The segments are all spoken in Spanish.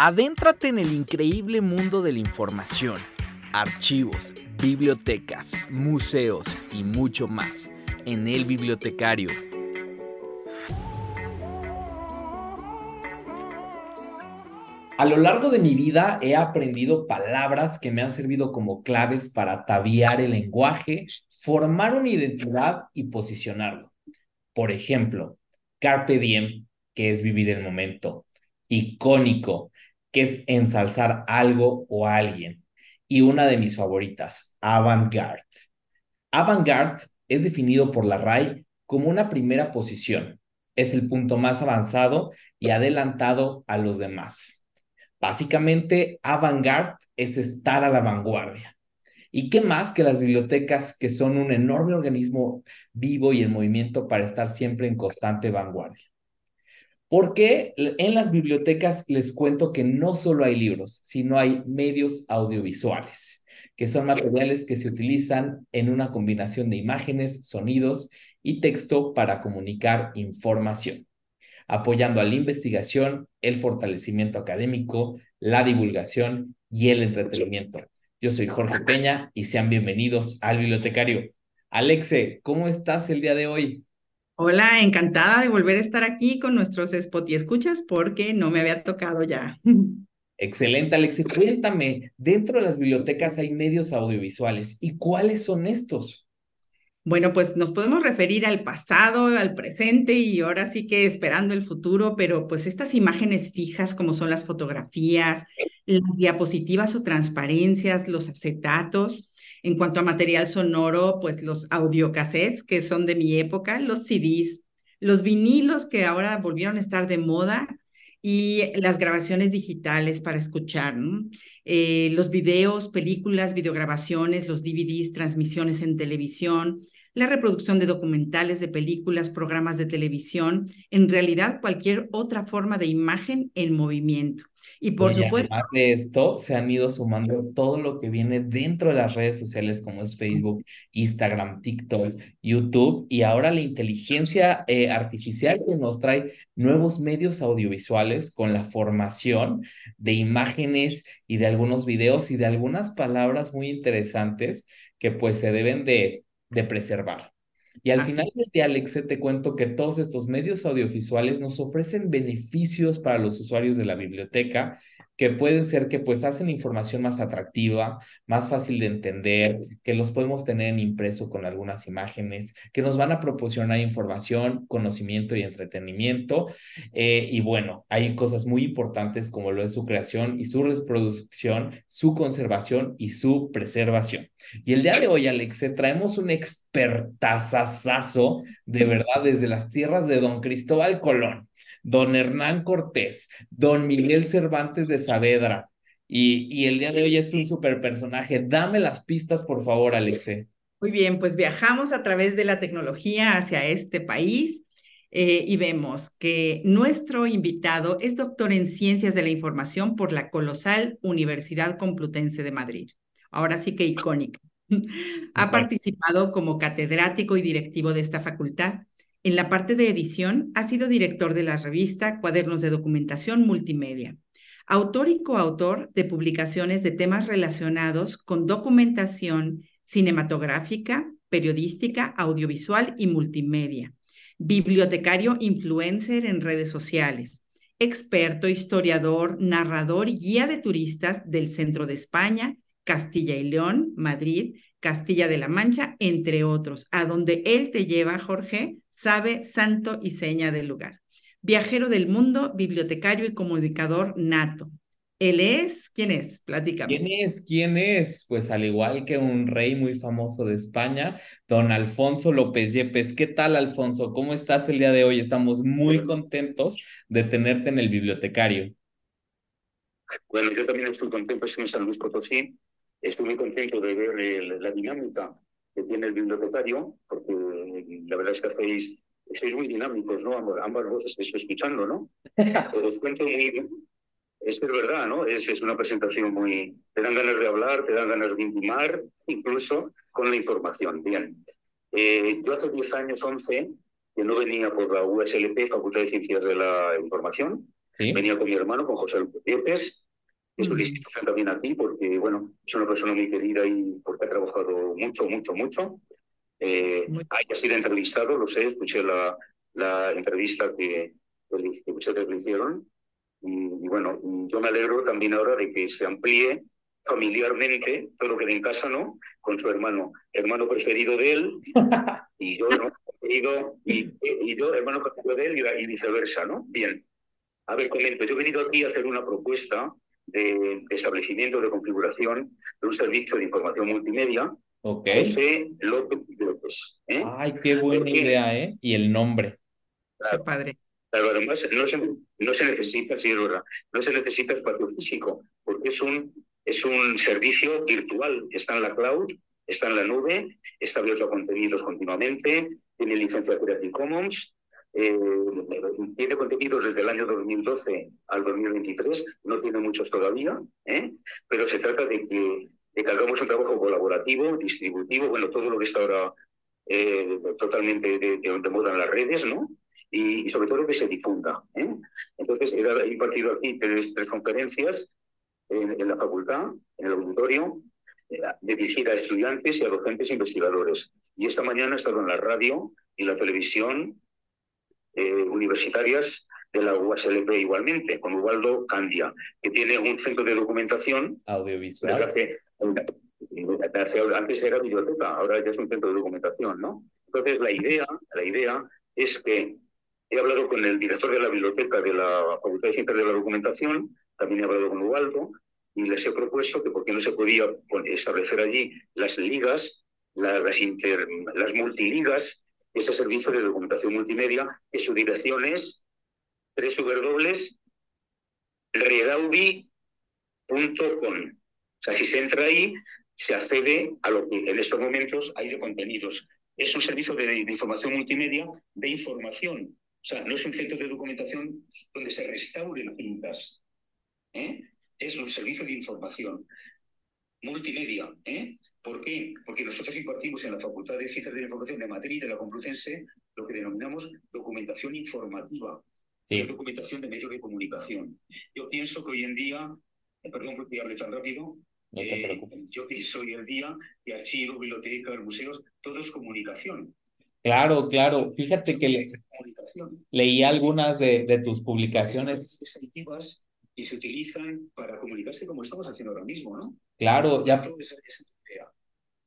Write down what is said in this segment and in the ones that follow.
Adéntrate en el increíble mundo de la información, archivos, bibliotecas, museos y mucho más en El Bibliotecario. A lo largo de mi vida he aprendido palabras que me han servido como claves para ataviar el lenguaje, formar una identidad y posicionarlo. Por ejemplo, carpe diem, que es vivir el momento, icónico, que es ensalzar algo o alguien. Y una de mis favoritas, avant-garde. Avant-garde es definido por la RAI como una primera posición. Es el punto más avanzado y adelantado a los demás. Básicamente, avant-garde es estar a la vanguardia. ¿Y qué más que las bibliotecas que son un enorme organismo vivo y en movimiento para estar siempre en constante vanguardia? Porque en las bibliotecas les cuento que no solo hay libros, sino hay medios audiovisuales, que son materiales que se utilizan en una combinación de imágenes, sonidos y texto para comunicar información, apoyando a la investigación, el fortalecimiento académico, la divulgación y el entretenimiento. Yo soy Jorge Peña y sean bienvenidos al bibliotecario. Alexe, ¿cómo estás el día de hoy? Hola, encantada de volver a estar aquí con nuestros spot y escuchas porque no me había tocado ya. Excelente, Alex. Cuéntame, dentro de las bibliotecas hay medios audiovisuales. ¿Y cuáles son estos? Bueno, pues nos podemos referir al pasado, al presente y ahora sí que esperando el futuro, pero pues estas imágenes fijas como son las fotografías, las diapositivas o transparencias, los acetatos, en cuanto a material sonoro, pues los audiocassettes, que son de mi época, los CDs, los vinilos que ahora volvieron a estar de moda y las grabaciones digitales para escuchar, eh, los videos, películas, videograbaciones, los DVDs, transmisiones en televisión, la reproducción de documentales, de películas, programas de televisión, en realidad cualquier otra forma de imagen en movimiento. Y por supuesto. Además de esto, se han ido sumando todo lo que viene dentro de las redes sociales como es Facebook, Instagram, TikTok, YouTube y ahora la inteligencia eh, artificial que nos trae nuevos medios audiovisuales con la formación de imágenes y de algunos videos y de algunas palabras muy interesantes que pues se deben de, de preservar. Y al final del día, Alexe, te cuento que todos estos medios audiovisuales nos ofrecen beneficios para los usuarios de la biblioteca que pueden ser que pues hacen información más atractiva, más fácil de entender, que los podemos tener en impreso con algunas imágenes, que nos van a proporcionar información, conocimiento y entretenimiento. Eh, y bueno, hay cosas muy importantes como lo es su creación y su reproducción, su conservación y su preservación. Y el día de hoy, Alexe, traemos un expertazazazo de verdad desde las tierras de don Cristóbal Colón don Hernán Cortés, don Miguel Cervantes de Saavedra. Y, y el día de hoy es un super personaje. Dame las pistas, por favor, Alexe. Muy bien, pues viajamos a través de la tecnología hacia este país eh, y vemos que nuestro invitado es doctor en Ciencias de la Información por la colosal Universidad Complutense de Madrid. Ahora sí que icónica. Ha participado como catedrático y directivo de esta facultad en la parte de edición, ha sido director de la revista Cuadernos de Documentación Multimedia, autor y coautor de publicaciones de temas relacionados con documentación cinematográfica, periodística, audiovisual y multimedia, bibliotecario influencer en redes sociales, experto, historiador, narrador y guía de turistas del centro de España, Castilla y León, Madrid, Castilla de la Mancha, entre otros, a donde él te lleva, Jorge, sabe santo y seña del lugar. Viajero del mundo, bibliotecario y comunicador nato. Él es, ¿quién es? Platícame. ¿Quién es? ¿Quién es? Pues al igual que un rey muy famoso de España, don Alfonso López Yepes. ¿Qué tal, Alfonso? ¿Cómo estás el día de hoy? Estamos muy contentos de tenerte en el bibliotecario. Bueno, yo también estoy contento, estoy en San Luis Potosí Estoy muy contento de ver la dinámica que tiene el bibliotecario, porque la verdad es que hacéis, sois muy dinámicos, ¿no? Ambas, voces que estoy escuchando, ¿no? Os cuento muy... Es que es verdad, ¿no? Es, es una presentación muy... Te dan ganas de hablar, te dan ganas de intimar, incluso con la información. Bien. Eh, yo hace 10 años, 11, que no venía por la USLP, Facultad de Ciencias de la Información, Venía con mi hermano, con José López, es una institución también aquí, porque, bueno, es una persona muy querida y porque ha trabajado mucho, mucho, mucho. Eh, haya sido entrevistado, lo sé, escuché la, la entrevista que, que ustedes le hicieron. Y, bueno, yo me alegro también ahora de que se amplíe familiarmente todo lo que en casa, ¿no? Con su hermano, hermano preferido de él, y yo, ¿no? Y, y, yo, hermano preferido de él, y, viceversa, ¿no? Bien. A ver, comento, yo he venido aquí a hacer una propuesta de, establecimiento de configuración de un servicio de información multimedia. Ok. José López López. ¿eh? Ay, qué buena idea, ¿eh? Y el nombre. qué padre. Claro, además no se, no se necesita, sí, no se necesita espacio físico, porque es un, es un servicio virtual. Está en la cloud, está en la nube, está abierto a contenidos continuamente, tiene licencia Creative Commons, eh, tiene contenidos desde el año 2012 al 2023, no tiene muchos todavía, ¿eh? pero se trata de que, de que hagamos un trabajo colaborativo, distributivo, bueno, todo lo que está ahora eh, totalmente de, de, moda en las redes, ¿no? Y, sobre todo que se difunda. ¿eh? Entonces, he impartido aquí tres, tres conferencias en, en, la facultad, en el auditorio, dirigida a estudiantes y a docentes investigadores. Y esta mañana he estado en la radio y la televisión eh, universitarias de la UASLP igualmente, con Ubaldo Candia, que tiene un centro de documentación audiovisual. antes era biblioteca, ahora ya es un centro de documentación, ¿no? Entonces la idea, la idea es que he hablado con el director de la biblioteca de la Facultad de Ciencias de la Documentación, también he hablado con Ubaldo, y les he propuesto que porque no se podía establecer allí las ligas, las, inter, las multiligas ese servicio de documentación multimedia, que su dirección es www.redaubi.com. O sea, si se entra ahí, se accede a lo que en estos momentos hay de contenidos. Es un servicio de, información multimedia de información. O sea, no es un centro de documentación donde se restauren cintas. ¿eh? Es un servicio de información multimedia. ¿eh? ¿Por qué? Porque nosotros impartimos en la Facultad de Ciencias de la Información de Madrid, de la Complutense, lo que denominamos documentación informativa, documentación de medios de comunicación. Yo pienso que hoy en día, eh, perdón porque hable tan rápido, no eh, yo pienso hoy en día que archivos, bibliotecas, museos, todo es comunicación. Claro, claro. Fíjate que leí algunas de, de tus publicaciones. Y se utilizan para comunicarse como estamos haciendo ahora mismo, ¿no? Claro, ya.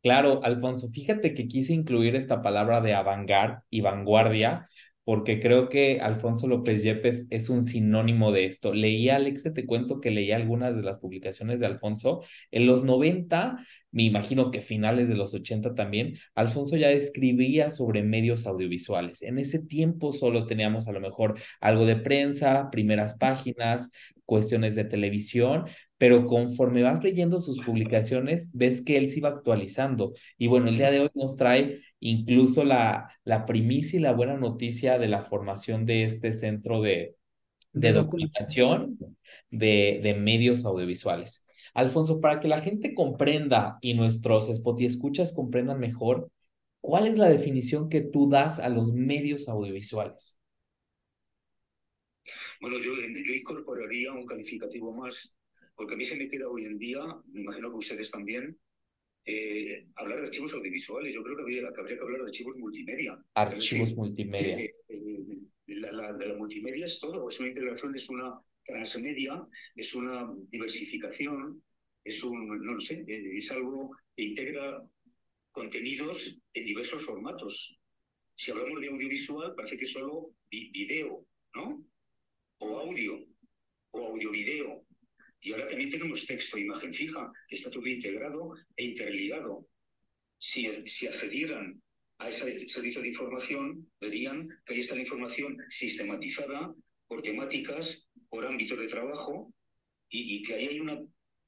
Claro, Alfonso, fíjate que quise incluir esta palabra de avant y vanguardia porque creo que Alfonso López Yepes es un sinónimo de esto. Leí, Alex, te cuento que leí algunas de las publicaciones de Alfonso. En los 90, me imagino que finales de los 80 también, Alfonso ya escribía sobre medios audiovisuales. En ese tiempo solo teníamos a lo mejor algo de prensa, primeras páginas, cuestiones de televisión, pero conforme vas leyendo sus publicaciones, ves que él se iba actualizando. Y bueno, el día de hoy nos trae incluso la, la primicia y la buena noticia de la formación de este centro de, de documentación de, de medios audiovisuales. Alfonso, para que la gente comprenda y nuestros spot y escuchas comprendan mejor, ¿cuál es la definición que tú das a los medios audiovisuales? Bueno, yo, yo incorporaría un calificativo más porque a mí se me queda hoy en día, me imagino que ustedes también, eh, hablar de archivos audiovisuales. Yo creo que habría, que habría que hablar de archivos multimedia. Archivos multimedia. Eh, eh, la, la, la, multimedia es todo, es una integración, es una transmedia, es una diversificación, es un, no sé, es algo que integra contenidos en diversos formatos. Si hablamos de audiovisual, parece que solo video, ¿no? O audio, o audio-video. Y ahora también tenemos texto e imagen fija, que está todo integrado e interligado. Si, si accedieran a ese servicio de información, verían que ahí está la información sistematizada por temáticas, por ámbitos de trabajo, y, que ahí hay unas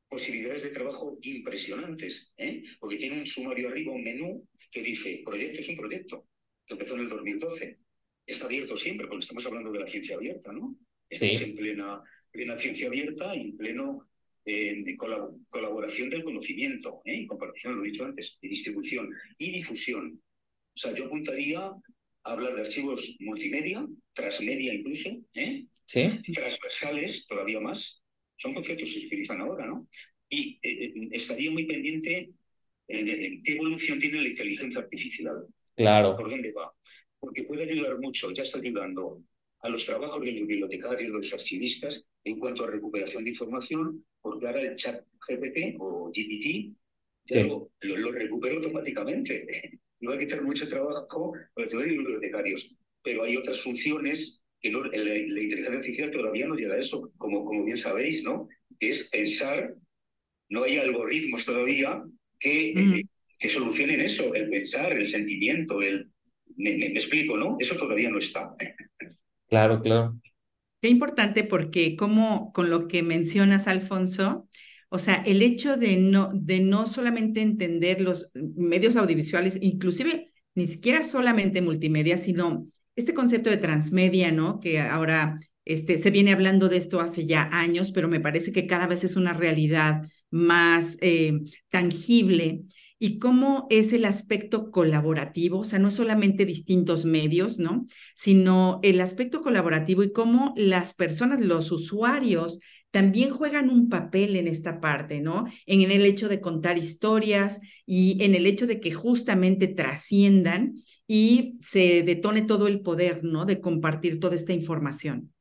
posibilidades de trabajo impresionantes, ¿eh? porque tiene un sumario arriba, un menú que dice, proyecto es un proyecto, que empezó en el 2012. Está abierto siempre, porque estamos hablando de la ciencia abierta, ¿no? Estamos en plena plena ciencia abierta y pleno eh, de colaboración del conocimiento, ¿eh? y compartición, lo he dicho antes, y distribución y difusión. O sea, yo apuntaría a hablar de archivos multimedia, transmedia incluso, ¿eh? transversales todavía más. Son conceptos que se utilizan ahora, ¿no? Y eh, estaría muy pendiente de qué evolución tiene la inteligencia artificial. Claro. ¿Por dónde va? Porque puede ayudar mucho, ya está ayudando a los trabajos de los bibliotecarios, los archivistas, en cuanto a recuperación de información, porque ahora el chat GPT o GPT ya lo, lo, recupera automáticamente. No hay que tener mucho trabajo para los bibliotecarios, pero hay otras funciones que la, inteligencia artificial todavía no llega a eso, como, como bien sabéis, ¿no? Es pensar, no hay algoritmos todavía que, eh, que solucionen eso, el pensar, el sentimiento, el... Me, me explico, ¿no? Eso todavía no está. Claro, claro. Qué importante porque como con lo que mencionas, Alfonso, o sea, el hecho de no, de no solamente entender los medios audiovisuales, inclusive ni siquiera solamente multimedia, sino este concepto de transmedia, ¿no? Que ahora este, se viene hablando de esto hace ya años, pero me parece que cada vez es una realidad más eh, tangible y cómo es el aspecto colaborativo, o sea, no solamente distintos medios, ¿no? Sino el aspecto colaborativo y cómo las personas, los usuarios, también juegan un papel en esta parte, ¿no? En el hecho de contar historias y en el hecho de que justamente trasciendan y se detone todo el poder, ¿no? De compartir toda esta información.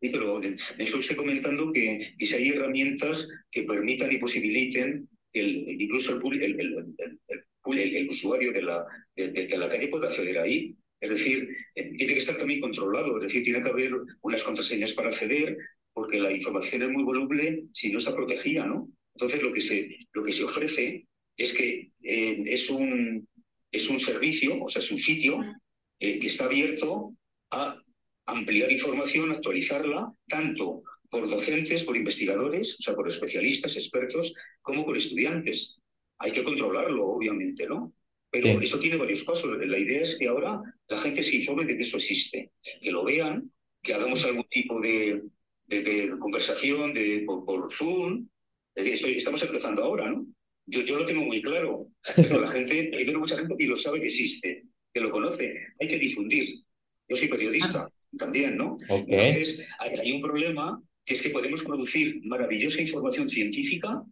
Sí, pero eso estoy comentando que, que si hay herramientas que permitan y posibiliten el, incluso el, el, el, usuario de la, de, la calle puede acceder ahí. Es decir, eh, tiene que estar también controlado, es decir, tiene que haber unas contraseñas para acceder, porque la información es muy voluble si no está protegida, ¿no? Entonces, lo que se, lo que se ofrece es que eh, es, un, es un servicio, o sea, es un sitio eh, que está abierto a ampliar información, actualizarla, tanto por docentes, por investigadores, o sea, por especialistas, expertos, como por estudiantes. Hay que controlarlo, obviamente, ¿no? Pero eso tiene varios pasos. La idea es que ahora la gente se informe de que eso existe, que lo vean, que hagamos algún tipo de, de, conversación de, por, Zoom. estamos empezando ahora, ¿no? Yo, yo lo tengo muy claro, pero la gente, hay mucha gente que lo sabe que existe, que lo conoce. Hay que difundir. Yo soy periodista ah. también, ¿no? Entonces, hay un problema es que podemos producir maravillosa información científica,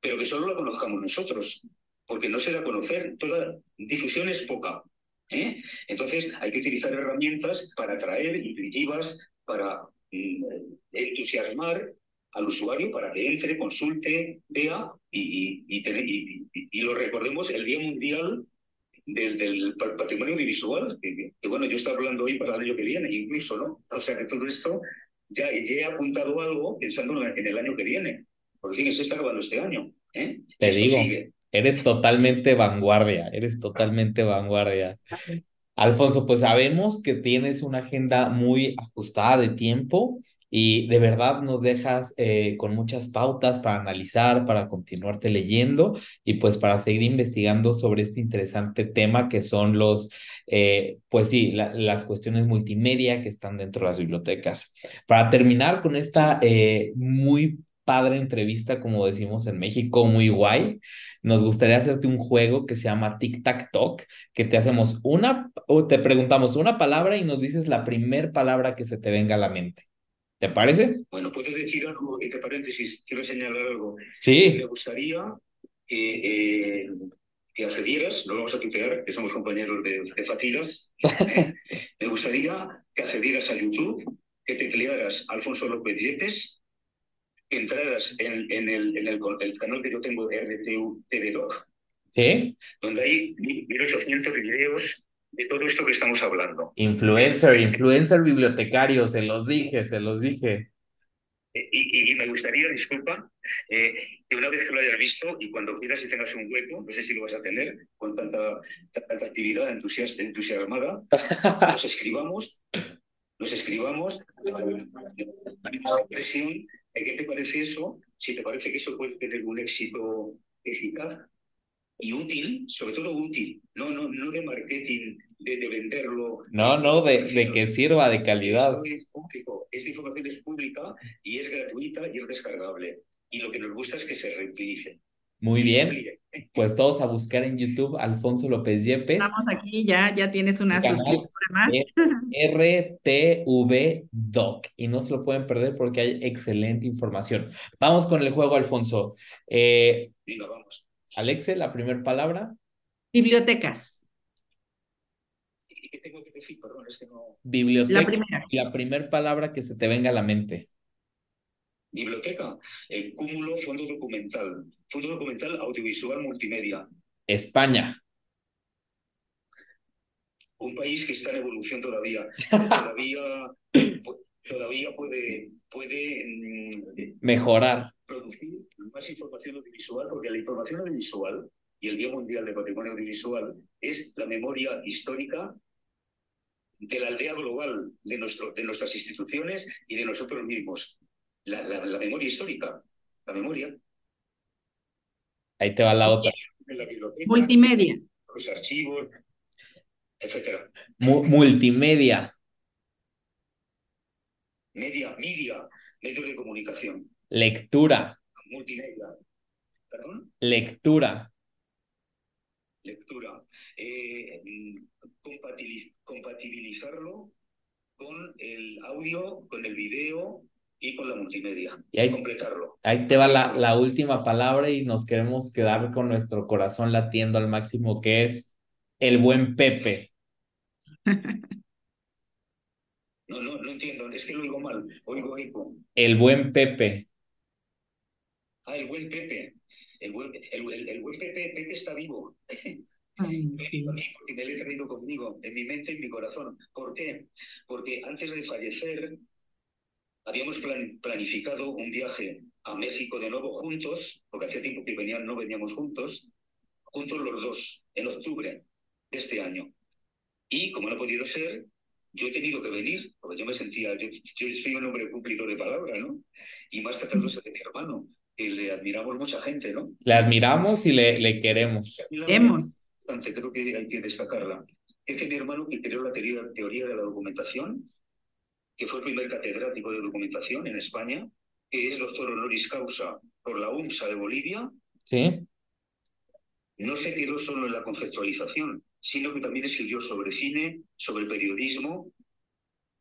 pero que solo la conozcamos nosotros, porque no se da a conocer, toda difusión es poca. ¿eh? Entonces hay que utilizar herramientas para atraer, intuitivas, para mm, entusiasmar al usuario para que entre, consulte, vea y, y, lo recordemos el Día Mundial del, Patrimonio Audiovisual, que, que, bueno, yo estoy hablando hoy para el año que viene incluso, ¿no? O sea que todo esto ya, he apuntado algo pensando en el año que viene, porque se está acabando este año. ¿eh? Te digo, eres totalmente vanguardia, eres totalmente vanguardia. Alfonso, pues sabemos que tienes una agenda muy ajustada de tiempo y de verdad nos dejas eh, con muchas pautas para analizar, para continuarte leyendo y pues para seguir investigando sobre este interesante tema que son los, eh, pues sí, las cuestiones multimedia que están dentro de las bibliotecas. Para terminar con esta eh, muy padre entrevista, como decimos en México, muy guay. Nos gustaría hacerte un juego que se llama Tic Tac Talk, que te hacemos una, o te preguntamos una palabra y nos dices la primer palabra que se te venga a la mente. ¿Te parece? Bueno, puedes decir algo, entre paréntesis, quiero señalar algo. Sí. Me gustaría que, eh, que accedieras, lo vamos a tutear, que somos compañeros de, de Fatilas. Me gustaría que accedieras a YouTube, que teclearas Alfonso López Yepes, que entraras en, en, el, en el, el, canal que yo tengo de RTU TV Doc. Sí. Donde hay 1800 videos de todo esto que estamos hablando. Influencer, influencer bibliotecario, se los dije, se los dije. Eh, y, y, me gustaría, disculpa, eh, que una vez que lo hayas visto y cuando quieras y tengas un hueco, no sé si lo vas a tener con tanta, tanta actividad entusias, entusiasmada, nos escribamos, nos escribamos, impresión ¿qué te parece eso? Si te parece que eso puede tener un éxito eficaz, y útil, sobre todo útil, no, no, no de marketing, de, venderlo. No, no, de, de, que sirva de calidad. es público, esta información es pública y es gratuita y es descargable. Y lo que nos gusta es que se reutilice. Muy bien. Pues todos a buscar en YouTube Alfonso López Yepes. Estamos aquí, ya, ya tienes una suscriptora más. RTV Doc. Y no se lo pueden perder porque hay excelente información. Vamos con el juego, Alfonso. Eh, vamos. Alexe, la primera palabra. Bibliotecas. ¿Qué tengo que decir? Perdón, es que no. Biblioteca. La primera. La primera palabra que se te venga a la mente. Biblioteca, el cúmulo fondo documental, fondo documental audiovisual multimedia. España. Un país que está en evolución todavía. todavía, todavía puede, puede mm, mejorar. Producir más información audiovisual, porque la información audiovisual y el Día Mundial de Patrimonio Audiovisual es la memoria histórica de la aldea global, de, nuestro, de nuestras instituciones y de nosotros mismos la, memoria histórica, la memoria. Ahí te va la otra. Multimedia. Los archivos, etcétera. multimedia. Media, media, medios de comunicación. Lectura. Multimedia. ¿Perdón? Lectura. Lectura. Eh, compatibilizarlo con el audio, con el video, y con la multimedia. Y ahí, completarlo. Ahí te va la, la última palabra y nos queremos quedar con nuestro corazón latiendo al máximo, que es el buen Pepe. No, no, no entiendo, es que lo oigo mal, oigo eco. El buen Pepe. Ah, el buen Pepe. El buen, el, el, buen Pepe, Pepe está vivo. Ay, sí. Porque me lo he traído conmigo, en mi mente y en mi corazón. ¿Por qué? Porque antes de fallecer, habíamos planificado un viaje a México de nuevo juntos, porque hacía tiempo que venían, no veníamos juntos, juntos los dos, en octubre de este año. Y como no ha podido ser, yo he tenido que venir, porque yo me sentía, yo, soy un hombre cumplido de palabra, ¿no? Y más tratándose de mi hermano, que le admiramos mucha gente, ¿no? Le admiramos y le, le queremos. Queremos. Creo que hay que destacarla. Es que mi hermano que creó la teoría de la documentación que fue el primer catedrático de documentación en España, que es doctor honoris causa por la UMSA de Bolivia. Sí. No se quedó solo en la conceptualización, sino que también escribió sobre cine, sobre periodismo,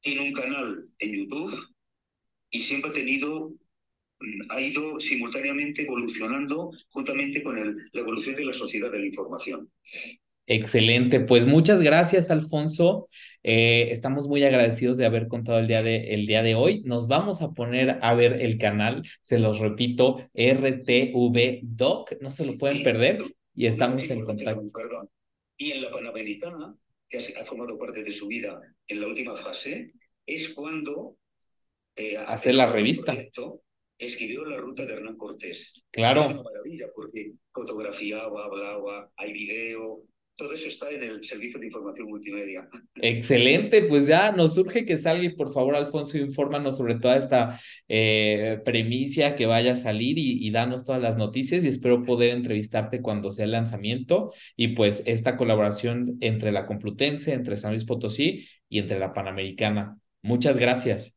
tiene un canal en YouTube y siempre ha tenido, ha ido simultáneamente evolucionando juntamente con la evolución de la sociedad de la información. Excelente, pues muchas gracias, Alfonso. Eh, estamos muy agradecidos de haber contado el día de, el día de hoy. Nos vamos a poner a ver el canal, se los repito, RTV Doc, no se lo pueden perder y estamos en contacto. Y en la Panamericana, que ha formado parte de su vida en la última fase, es cuando... Eh, Hace la revista. Escribió la ruta de Hernán Cortés. Claro. Es una maravilla porque fotografiaba, hablaba, hay video, todo eso está en el servicio de información multimedia. Excelente, pues ya nos surge que salga y por favor, Alfonso, infórmanos sobre toda esta eh, premicia que vaya a salir y, y, danos todas las noticias y espero poder entrevistarte cuando sea el lanzamiento y pues esta colaboración entre la Complutense, entre San Luis Potosí y entre la Panamericana. Muchas gracias.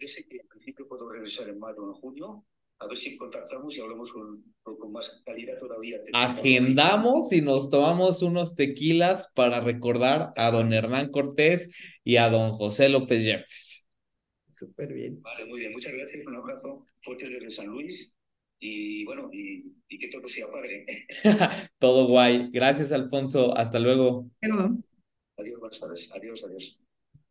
Que en principio puedo regresar en mayo o en junio a ver si contactamos y hablamos con, con más calidad todavía. Agendamos y nos tomamos unos tequilas para recordar a don Hernán Cortés y a don José López Yepes. Súper bien. Vale, muy bien. Muchas gracias. Un abrazo fuerte desde San Luis. Y bueno, y, y que todo sea padre. todo guay. Gracias, Alfonso. Hasta luego. Adiós, buenas tardes. Adiós, adiós.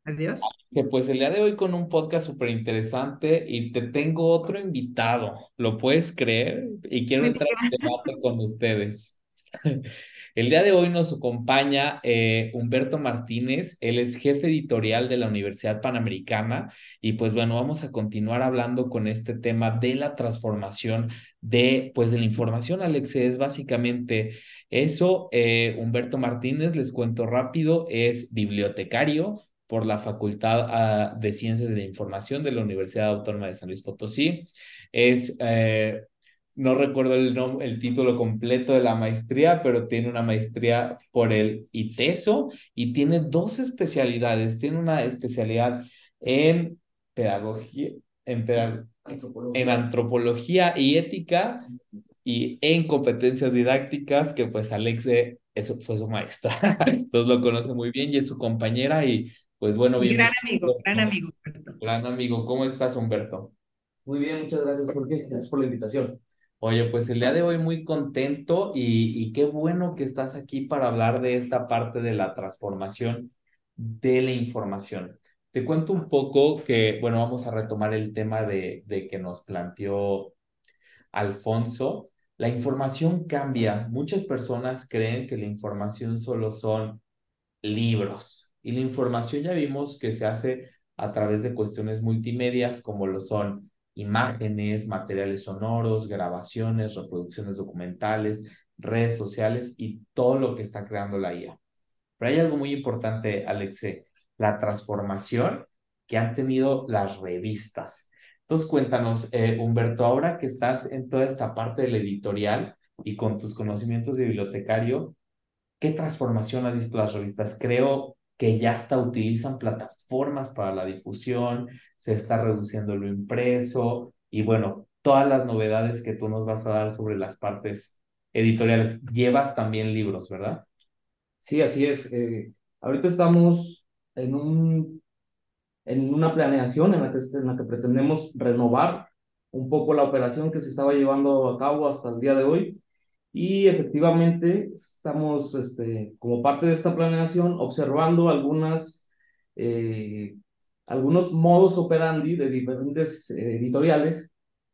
Adiós. Que pues el día de hoy con un podcast súper interesante y te tengo otro invitado, ¿lo puedes creer? Y quiero entrar en debate con ustedes. El día de hoy nos acompaña eh, Humberto Martínez, él es jefe editorial de la Universidad Panamericana y pues bueno, vamos a continuar hablando con este tema de la transformación de pues de la información, Alex, es básicamente eso. Eh, Humberto Martínez, les cuento rápido, es bibliotecario, por la Facultad ah, de Ciencias de la Información de la Universidad Autónoma de San Luis Potosí. Es, eh, no recuerdo el, el título completo de la maestría, pero tiene una maestría por el ITESO y tiene dos especialidades. Tiene una especialidad en pedagogía, en antropología y ética y en competencias didácticas, que pues Alexe eso fue su maestra, entonces lo conoce muy bien y es su compañera y pues bueno, bien. Gran amigo, gran amigo. Gran amigo, ¿cómo estás Humberto? Muy bien, muchas gracias Jorge, gracias por la invitación. Oye, pues el día de hoy muy contento y, y qué bueno que estás aquí para hablar de esta parte de la transformación de la información. Te cuento un poco que, bueno, vamos a retomar el tema de, de que nos planteó Alfonso. La información cambia. Muchas personas creen que la información solo son libros y la información ya vimos que se hace a través de cuestiones multimedias como lo son imágenes, materiales sonoros, grabaciones, reproducciones documentales, redes sociales y todo lo que está creando la IA. Pero hay algo muy importante, Alexe, la transformación que han tenido las revistas. Entonces, cuéntanos, eh, Humberto, ahora que estás en toda esta parte del editorial y con tus conocimientos de bibliotecario, ¿qué transformación has visto las revistas? Creo que ya hasta utilizan plataformas para la difusión, se está reduciendo lo impreso y bueno, todas las novedades que tú nos vas a dar sobre las partes editoriales. Llevas también libros, ¿verdad? Sí, así es. Eh, ahorita estamos en, un, en una planeación en la, que, en la que pretendemos renovar un poco la operación que se estaba llevando a cabo hasta el día de hoy y efectivamente estamos, este, como parte de esta planeación, observando algunas, eh, algunos modos operandi de diferentes eh, editoriales,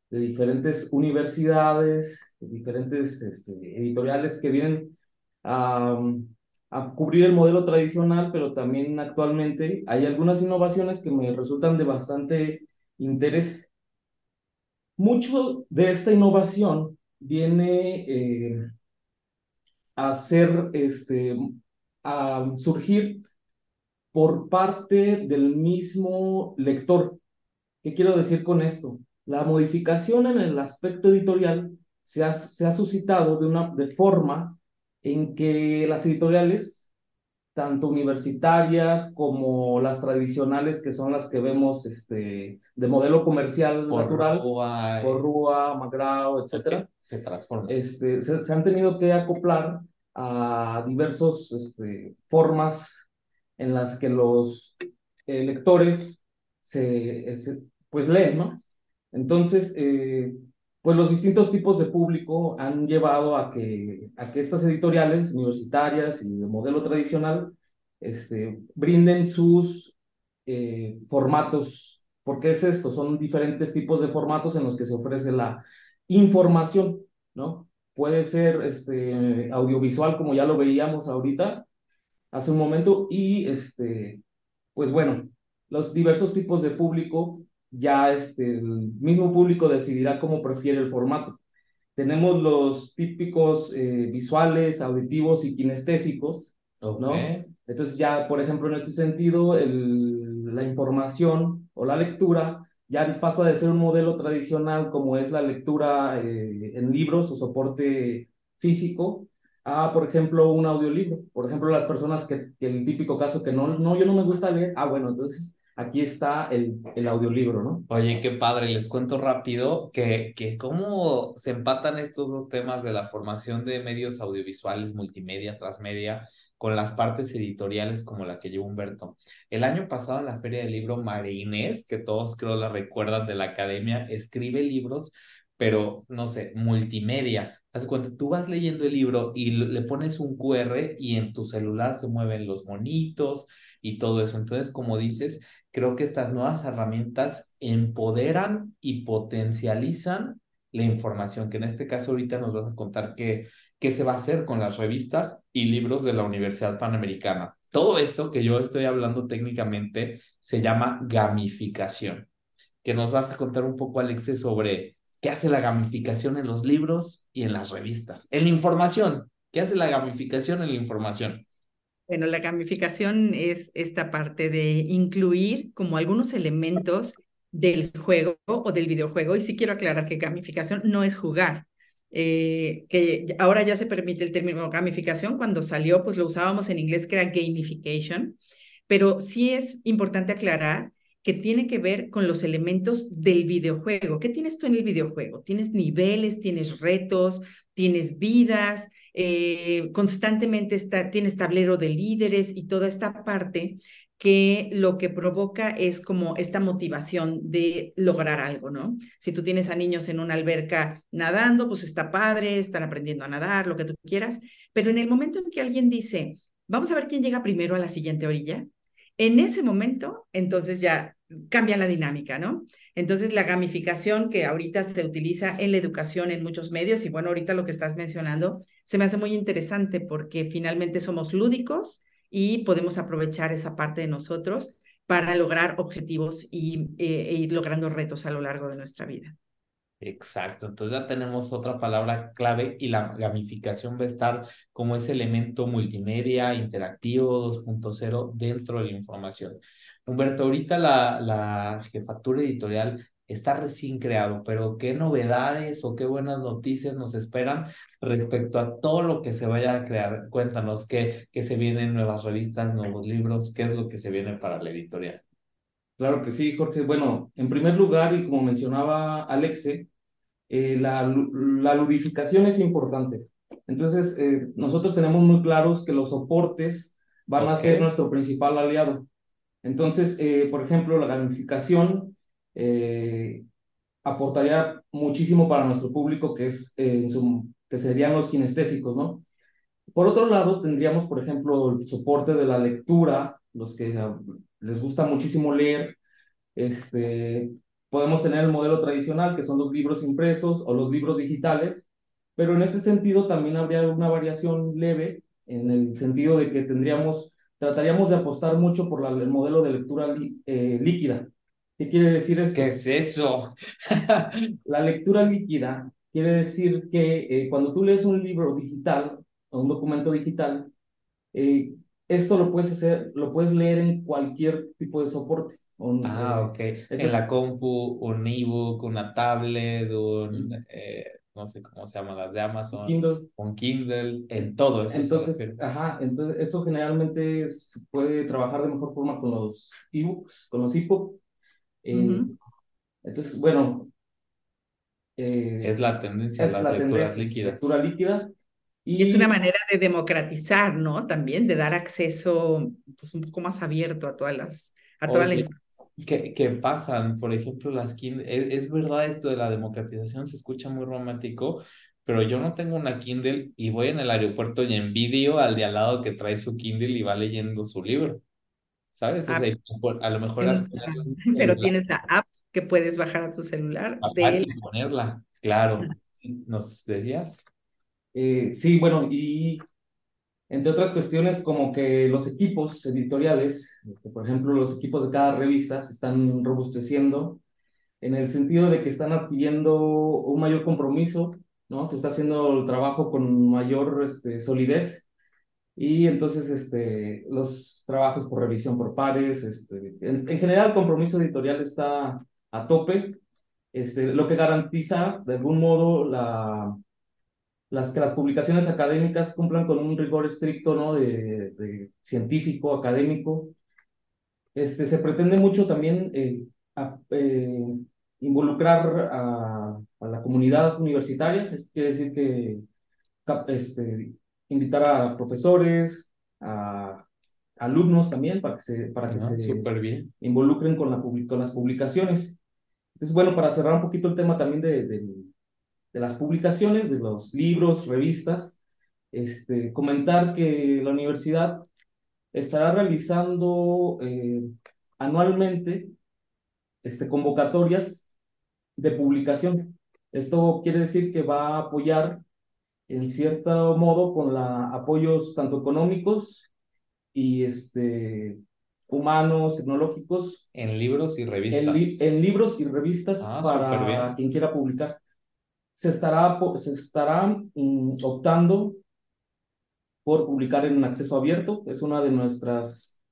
de diferentes universidades, de diferentes este, editoriales que vienen a, a cubrir el modelo tradicional, pero también actualmente hay algunas innovaciones que me resultan de bastante interés. Mucho de esta innovación viene eh, a este, a surgir por parte del mismo lector. ¿Qué quiero decir con esto? La modificación en el aspecto editorial se ha, se ha suscitado de una de forma en que las editoriales tanto universitarias como las tradicionales, que son las que vemos este, de modelo comercial natural, por Rúa, Magrao, etcétera, se transforman. Este, se, han tenido que acoplar a diversas este, formas en las que los lectores se, pues leen, ¿no? Entonces, eh, pues los distintos tipos de público han llevado a que, a que estas editoriales universitarias y de modelo tradicional este, brinden sus eh, formatos. ¿Por qué es esto? Son diferentes tipos de formatos en los que se ofrece la información, ¿no? Puede ser este, audiovisual, como ya lo veíamos ahorita, hace un momento, y este, pues bueno, los diversos tipos de público ya este, el mismo público decidirá cómo prefiere el formato. Tenemos los típicos eh, visuales, auditivos y kinestésicos, ¿no? Entonces ya, por ejemplo, en este sentido, el, la información o la lectura ya pasa de ser un modelo tradicional como es la lectura eh, en libros o soporte físico a, por ejemplo, un audiolibro. Por ejemplo, las personas que, que el típico caso que no, no, yo no me gusta leer, ah, bueno, entonces aquí está el, el audiolibro, ¿no? Oye, qué padre, les cuento rápido que, que cómo se empatan estos dos temas de la formación de medios audiovisuales, multimedia, transmedia, con las partes editoriales como la que llevó Humberto. El año pasado en la Feria del Libro, María Inés, que todos creo la recuerdan de la academia, escribe libros, pero no sé, multimedia. Haz cuenta, tú vas leyendo el libro y le pones un QR y en tu celular se mueven los monitos y todo eso. Entonces, como dices, creo que estas nuevas herramientas empoderan y potencializan la información, que en este caso ahorita nos vas a contar qué, qué se va a hacer con las revistas y libros de la Universidad Panamericana. Todo esto que yo estoy hablando técnicamente se llama gamificación, que nos vas a contar un poco, Alexe, sobre qué hace la gamificación en los libros y en las revistas. En la información, ¿qué hace la gamificación en la información? Bueno, la gamificación es esta parte de incluir como algunos elementos del juego o del videojuego. Y sí quiero aclarar que gamificación no es jugar. Eh, que ahora ya se permite el término gamificación. Cuando salió, pues lo usábamos en inglés que era gamification. Pero sí es importante aclarar que tiene que ver con los elementos del videojuego. ¿Qué tienes tú en el videojuego? Tienes niveles, tienes retos, tienes vidas, eh, constantemente está, tienes tablero de líderes y toda esta parte que lo que provoca es como esta motivación de lograr algo, ¿no? Si tú tienes a niños en una alberca nadando, pues está padre, están aprendiendo a nadar, lo que tú quieras, pero en el momento en que alguien dice, vamos a ver quién llega primero a la siguiente orilla, en ese momento, entonces ya cambia la dinámica, ¿no? Entonces, la gamificación que ahorita se utiliza en la educación en muchos medios, y bueno, ahorita lo que estás mencionando, se me hace muy interesante porque finalmente somos lúdicos y podemos aprovechar esa parte de nosotros para lograr objetivos y, eh, e ir logrando retos a lo largo de nuestra vida. Exacto, entonces ya tenemos otra palabra clave y la gamificación va a estar como ese elemento multimedia, interactivo 2.0 dentro de la información. Humberto, ahorita la, la jefatura editorial está recién creado, pero ¿qué novedades o qué buenas noticias nos esperan respecto a todo lo que se vaya a crear? Cuéntanos qué, qué se vienen nuevas revistas, nuevos libros, qué es lo que se viene para la editorial. Claro que sí, Jorge. Bueno, en primer lugar, y como mencionaba Alexe, eh, la, la, ludificación es importante. Entonces, eh, nosotros tenemos muy claros que los soportes van a ser nuestro principal aliado. Entonces, eh, por ejemplo, la gamificación aportaría muchísimo para nuestro público, que, es, en su, que serían los kinestésicos, ¿no? Por otro lado, tendríamos, por ejemplo, el soporte de la lectura, los que ah, les gusta muchísimo leer, este, Podemos tener el modelo tradicional, que son los libros impresos o los libros digitales, pero en este sentido también habría una variación leve en el sentido de que tendríamos, trataríamos de apostar mucho por el modelo de lectura eh, líquida. ¿Qué quiere decir esto? ¿Qué es eso? la lectura líquida quiere decir que eh, cuando tú lees un libro digital o un documento digital, eh, esto lo puedes hacer, lo puedes leer en cualquier tipo de soporte ah, ok. en la compu, un ebook, una tablet, un, eh, no sé cómo se llaman las de Amazon, Kindle. un Kindle, en todo eso. Entonces, ajá, entonces eso generalmente puede trabajar de mejor forma con los ebooks, con los EPUB. Eh, entonces, bueno. Eh, es la tendencia a las lecturas líquidas. Lectura líquida. Y... es una manera de democratizar, ¿no? También de dar acceso pues, un poco más abierto a todas las, a toda la ¿Qué, pasan? Por ejemplo, las Kindle, es, verdad esto de la democratización, se escucha muy romántico, pero yo no tengo una Kindle y voy en el aeropuerto y envidio al de al lado que trae su Kindle y va leyendo su libro. ¿Sabes? Ah, a lo mejor... pero tienes la app que puedes bajar a tu celular. De ponerla, claro. ¿Nos decías? Eh, sí, bueno, y entre otras cuestiones como que los equipos editoriales, este, por ejemplo, los equipos de cada revista se están robusteciendo en el sentido de que están adquiriendo un mayor compromiso, ¿no? Se está haciendo el trabajo con mayor este, solidez y entonces este, los trabajos por revisión por pares, este, en, en general el compromiso editorial está a tope, este, lo que garantiza de algún modo la, las, que las publicaciones académicas cumplan con un rigor estricto ¿no? de, de científico, académico. Este, se pretende mucho también eh, eh, involucrar a, a, la comunidad universitaria, es quiere decir que este, invitar a profesores, a alumnos también, para que se, para que se bien. involucren con, la, con las publicaciones. Entonces, bueno, para cerrar un poquito el tema también de, de de las publicaciones, de los libros, revistas, este, comentar que la universidad estará realizando eh, anualmente este, convocatorias de publicación. Esto quiere decir que va a apoyar en cierto modo con la, apoyos tanto económicos y este, humanos, tecnológicos. En libros y revistas. En, libros y revistas ah, para quien quiera publicar se estará, se estará mm, optando por publicar en acceso abierto. Es una de nuestras,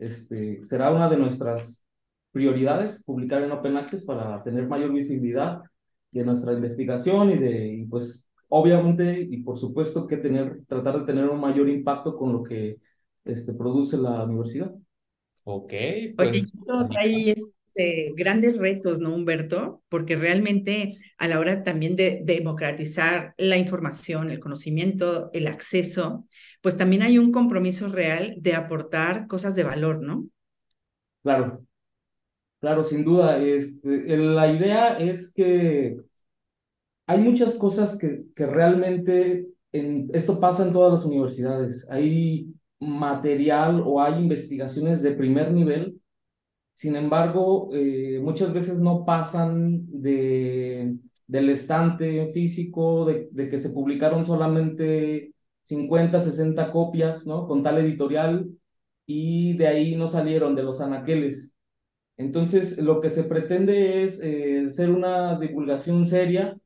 este, será una de nuestras prioridades, publicar en Open Access para tener mayor visibilidad de nuestra investigación y de, pues, obviamente y por supuesto que tener, tratar de tener un mayor impacto con lo que este, produce la universidad. Ok. Pues, Oye, esto este, grandes retos, ¿no, Humberto? Porque realmente a la hora también de democratizar la información, el conocimiento, el acceso, pues también hay un compromiso real de aportar cosas de valor, ¿no? Claro, claro, sin duda. Este, la idea es que hay muchas cosas que, que realmente, en, esto pasa en todas las universidades. Hay material o hay investigaciones de primer nivel sin embargo, eh, muchas veces no pasan de, del estante físico, de, que se publicaron solamente 50, 60 copias, ¿no? Con tal editorial, y de ahí no salieron de los anaqueles. Entonces, lo que se pretende es eh, hacer una divulgación seria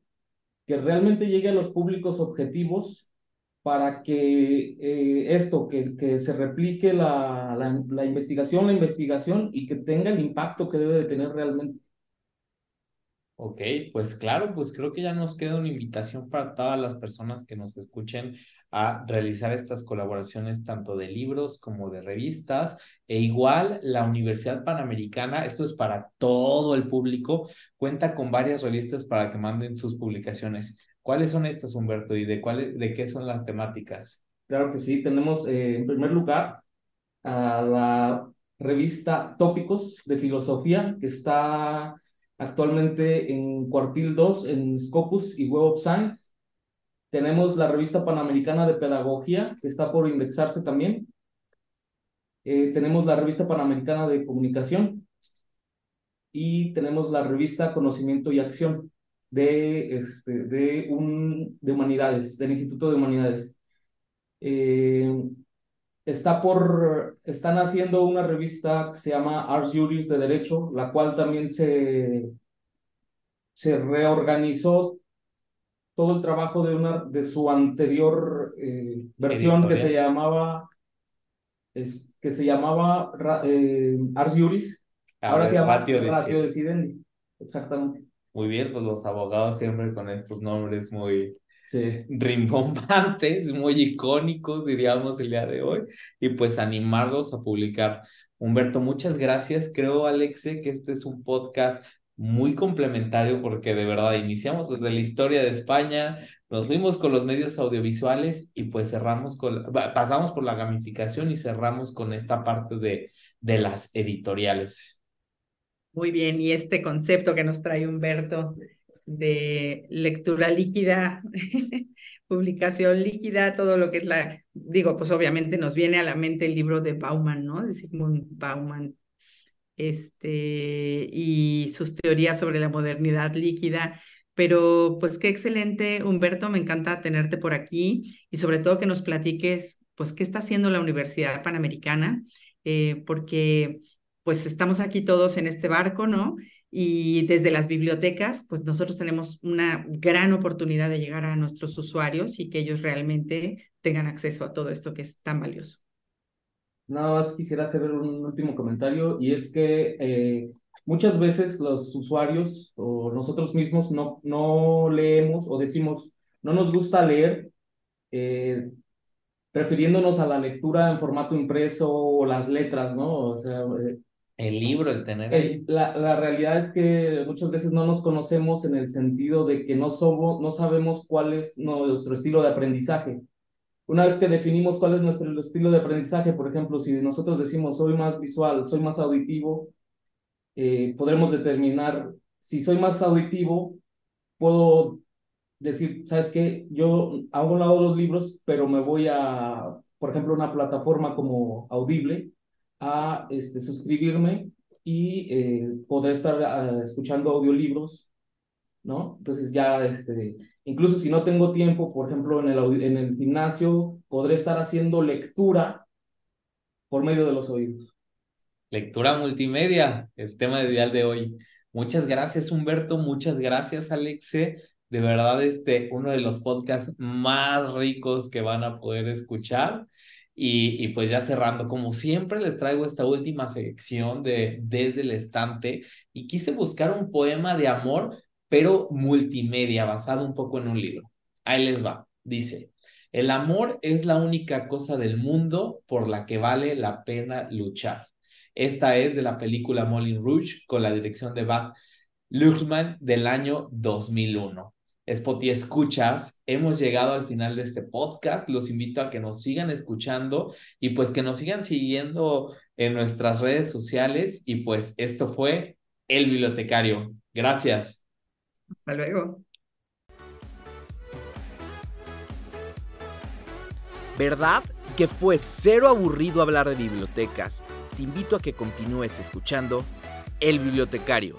que realmente llegue a los públicos objetivos para que eh, esto, que, que, se replique la, la, investigación, la investigación y que tenga el impacto que debe de tener realmente. Ok, pues claro, pues creo que ya nos queda una invitación para todas las personas que nos escuchen a realizar estas colaboraciones tanto de libros como de revistas. E igual la Universidad Panamericana, esto es para todo el público, cuenta con varias revistas para que manden sus publicaciones. ¿Cuáles son estas, Humberto, y de, cuáles, de qué son las temáticas? Claro que sí, tenemos eh, en primer lugar a la revista Tópicos de Filosofía, que está actualmente en cuartil 2 en Scopus y Web of Science. Tenemos la revista Panamericana de Pedagogía, que está por indexarse también. Eh, tenemos la revista Panamericana de Comunicación y tenemos la revista Conocimiento y Acción de, este, de, un, de humanidades, del Instituto de Humanidades. Eh, está por, están haciendo una revista que se llama Ars Juris de Derecho, la cual también se, se reorganizó todo el trabajo de, una, de su anterior eh, versión que se llamaba, es, que se llamaba eh, Ars Juris, ahora, se llama Ratio, Ratio Decidendi. Exactamente. Muy bien, pues los abogados siempre con estos nombres muy sí. rimbombantes, muy icónicos, diríamos el día de hoy, y pues animarlos a publicar. Humberto, muchas gracias. Creo, Alexe, que este es un podcast muy complementario porque de verdad iniciamos desde la historia de España, nos fuimos con los medios audiovisuales y pues cerramos con, pasamos por la gamificación y cerramos con esta parte de, de las editoriales. Muy bien, y este concepto que nos trae Humberto de lectura líquida, publicación líquida, todo lo que es la, digo, pues obviamente nos viene a la mente el libro de Bauman, ¿no? De Sigmund Bauman, este, y sus teorías sobre la modernidad líquida. Pero pues qué excelente, Humberto, me encanta tenerte por aquí y sobre todo que nos platiques, pues, qué está haciendo la Universidad Panamericana, eh, porque pues estamos aquí todos en este barco, ¿no? Y desde las bibliotecas, pues nosotros tenemos una gran oportunidad de llegar a nuestros usuarios y que ellos realmente tengan acceso a todo esto que es tan valioso. Nada más quisiera hacer un último comentario y es que eh, muchas veces los usuarios o nosotros mismos no, no leemos o decimos, no nos gusta leer, eh, prefiriéndonos a la lectura en formato impreso o las letras, ¿no? O sea, eh, el libro, el tener. la, la, realidad es que muchas veces no nos conocemos en el sentido de que no, somos, no sabemos cuál es nuestro estilo de aprendizaje. Una vez que definimos cuál es nuestro estilo de aprendizaje, por ejemplo, si nosotros decimos soy más visual, soy más auditivo, eh, podremos determinar si soy más auditivo, puedo decir, ¿sabes qué? Yo hago un lado los libros, pero me voy a, por ejemplo, una plataforma como Audible a este, suscribirme y eh, poder estar uh, escuchando audiolibros, ¿no? Entonces ya, este, incluso si no tengo tiempo, por ejemplo, en el, en el gimnasio, podré estar haciendo lectura por medio de los oídos. Lectura multimedia, el tema ideal de hoy. Muchas gracias, Humberto. Muchas gracias, Alexe. De verdad, este, uno de los podcasts más ricos que van a poder escuchar. Y, y, pues ya cerrando, como siempre les traigo esta última sección de Desde el Estante y quise buscar un poema de amor, pero multimedia, basado un poco en un libro. Ahí les va. Dice, el amor es la única cosa del mundo por la que vale la pena luchar. Esta es de la película Moulin Rouge con la dirección de Baz Luhrmann del año 2001. Spotty escuchas, hemos llegado al final de este podcast. Los invito a que nos sigan escuchando y pues que nos sigan siguiendo en nuestras redes sociales. Y pues esto fue El Bibliotecario. Gracias. Hasta luego. ¿Verdad que fue cero aburrido hablar de bibliotecas? Te invito a que continúes escuchando El Bibliotecario